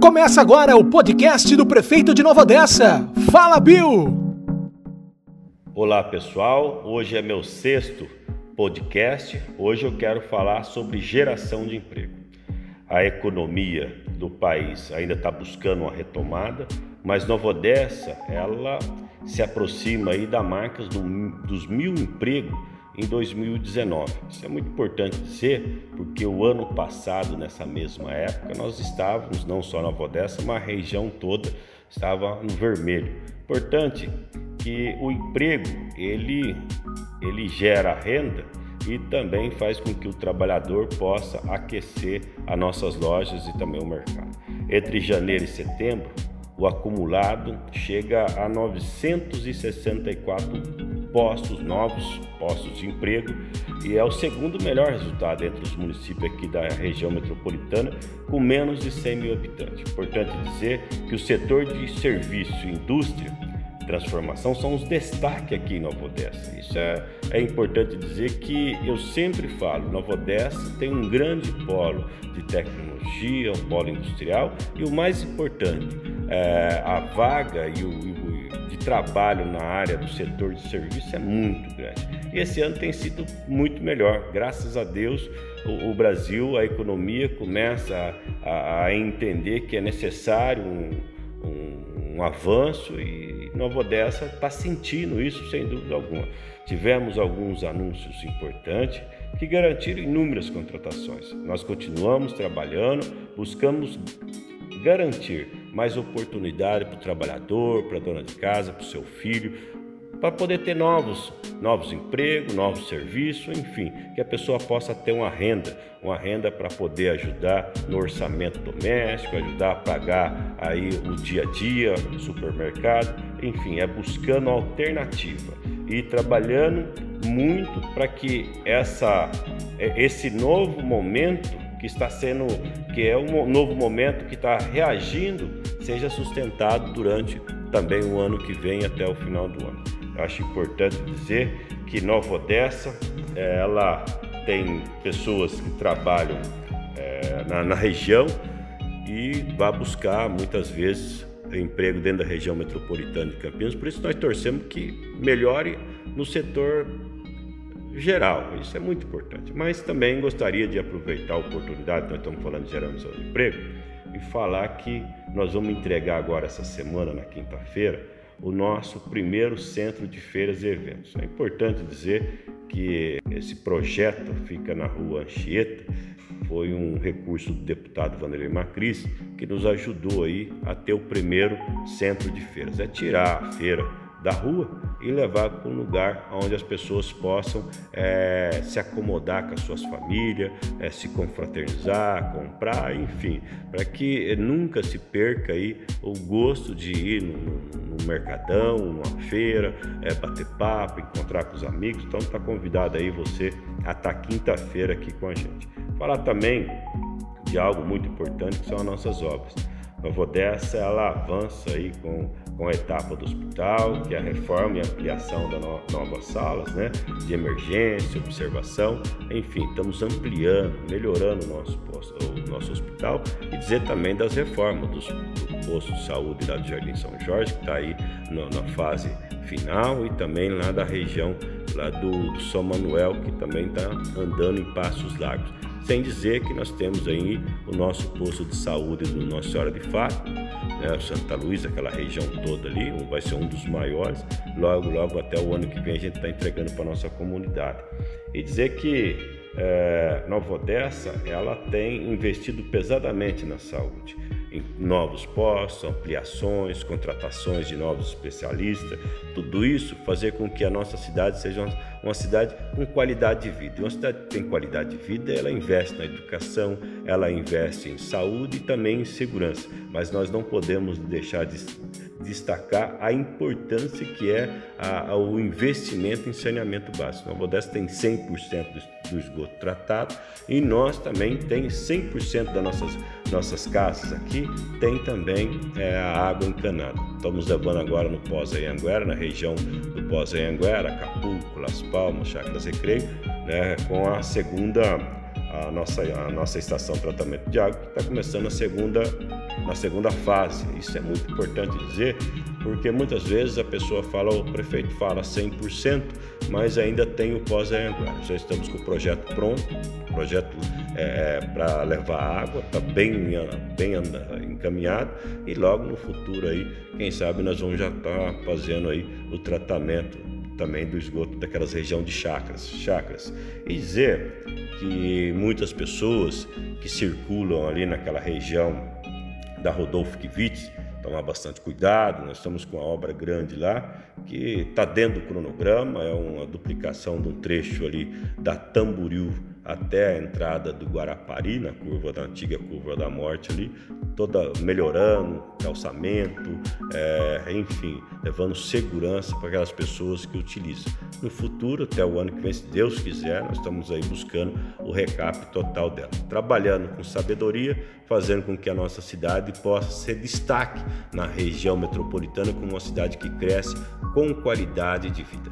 Começa agora o podcast do prefeito de Nova Odessa. Fala, Bill! Olá, pessoal. Hoje é meu sexto podcast. Hoje eu quero falar sobre geração de emprego. A economia do país ainda está buscando uma retomada, mas Nova Odessa ela se aproxima aí da marca do, dos mil empregos em 2019. Isso é muito importante dizer, porque o ano passado, nessa mesma época, nós estávamos, não só na Odessa, mas a região toda estava no vermelho. Importante que o emprego, ele, ele gera renda e também faz com que o trabalhador possa aquecer as nossas lojas e também o mercado. Entre janeiro e setembro, o acumulado chega a 964 postos novos, postos de emprego, e é o segundo melhor resultado entre os municípios aqui da região metropolitana, com menos de 100 mil habitantes. Importante dizer que o setor de serviço, indústria, transformação são os destaques aqui em Nova Odessa. Isso é, é importante dizer que eu sempre falo, Nova Odessa tem um grande polo de tecnologia, um polo industrial e o mais importante, é, a vaga e o, e o de trabalho na área do setor de serviço é muito grande. E esse ano tem sido muito melhor. Graças a Deus, o, o Brasil, a economia começa a, a, entender que é necessário um, um, um avanço e Nova Odessa está sentindo isso sem dúvida alguma. Tivemos alguns anúncios importantes que garantiram inúmeras contratações. Nós continuamos trabalhando, buscamos garantir mais oportunidade para o trabalhador, para a dona de casa, para o seu filho, para poder ter novos, novos empregos, novos serviços, enfim, que a pessoa possa ter uma renda, uma renda para poder ajudar no orçamento doméstico, ajudar a pagar aí o dia a dia, no supermercado, enfim, é buscando alternativa e trabalhando muito para que essa, esse novo momento que está sendo, que é um novo momento que está reagindo, seja sustentado durante também o ano que vem até o final do ano. Eu acho importante dizer que Nova Odessa, ela tem pessoas que trabalham é, na, na região e vai buscar muitas vezes emprego dentro da região metropolitana de Campinas. Por isso nós torcemos que melhore no setor geral, isso é muito importante. Mas também gostaria de aproveitar a oportunidade, nós estamos falando de geração de emprego, e falar que nós vamos entregar agora essa semana, na quinta-feira, o nosso primeiro centro de feiras e eventos. É importante dizer que esse projeto fica na rua Anchieta, foi um recurso do deputado Vanderlei Macris que nos ajudou aí a ter o primeiro centro de feiras. É tirar a feira da rua e levar para um lugar onde as pessoas possam é, se acomodar com as suas famílias, é, se confraternizar, comprar, enfim, para que nunca se perca aí o gosto de ir no, no, no mercadão, numa feira, é, bater papo, encontrar com os amigos. Então está convidado aí você a estar tá quinta-feira aqui com a gente. Falar também de algo muito importante que são as nossas obras. Nova Odessa ela avança aí com com a etapa do hospital, que é a reforma e ampliação das no, novas salas, né, de emergência, observação, enfim, estamos ampliando, melhorando o nosso, o nosso hospital. E dizer também das reformas dos, do posto de saúde lá do Jardim São Jorge, que está aí no, na fase final e também lá da região lá do, do São Manuel, que também está andando em passos largos. Sem dizer que nós temos aí o nosso posto de saúde do Nossa Senhora de Fato, né, Santa Luísa, aquela região toda ali, vai ser um dos maiores. Logo, logo até o ano que vem a gente está entregando para nossa comunidade. E dizer que é, Nova Odessa ela tem investido pesadamente na saúde em novos postos, ampliações, contratações de novos especialistas, tudo isso fazer com que a nossa cidade seja uma, uma cidade com qualidade de vida. E uma cidade que tem qualidade de vida, ela investe na educação, ela investe em saúde e também em segurança, mas nós não podemos deixar de destacar a importância que é a, a, o investimento em saneamento básico. Nova Odessa tem 100% do, do esgoto tratado e nós também tem 100% das nossas, nossas casas aqui tem também é, a água encanada. Estamos levando agora no Pós-Anhanguera, na região do Pós-Anhanguera, Acapulco, Las Palmas, Chácaras Recreio, né, com a segunda a nossa, a nossa estação de tratamento de água, que está começando a segunda na segunda fase. Isso é muito importante dizer, porque muitas vezes a pessoa fala, o prefeito fala 100%, mas ainda tem o pós-Anhanguera. Já estamos com o projeto pronto, projeto é, é para levar água, está bem, bem encaminhado e logo no futuro aí, quem sabe nós vamos já estar tá fazendo aí o tratamento também do esgoto daquelas regiões de chacras, chacras. E dizer que muitas pessoas que circulam ali naquela região da Rodolfo Kivitz tomar bastante cuidado. Nós estamos com uma obra grande lá que está dentro do cronograma, é uma duplicação de um trecho ali da Tamboril até a entrada do Guarapari, na curva da antiga curva da morte ali, toda melhorando, calçamento, é, enfim, levando segurança para aquelas pessoas que utilizam. No futuro, até o ano que vem, se Deus quiser, nós estamos aí buscando o recap total dela, trabalhando com sabedoria, fazendo com que a nossa cidade possa ser destaque na região metropolitana como uma cidade que cresce com qualidade de vida.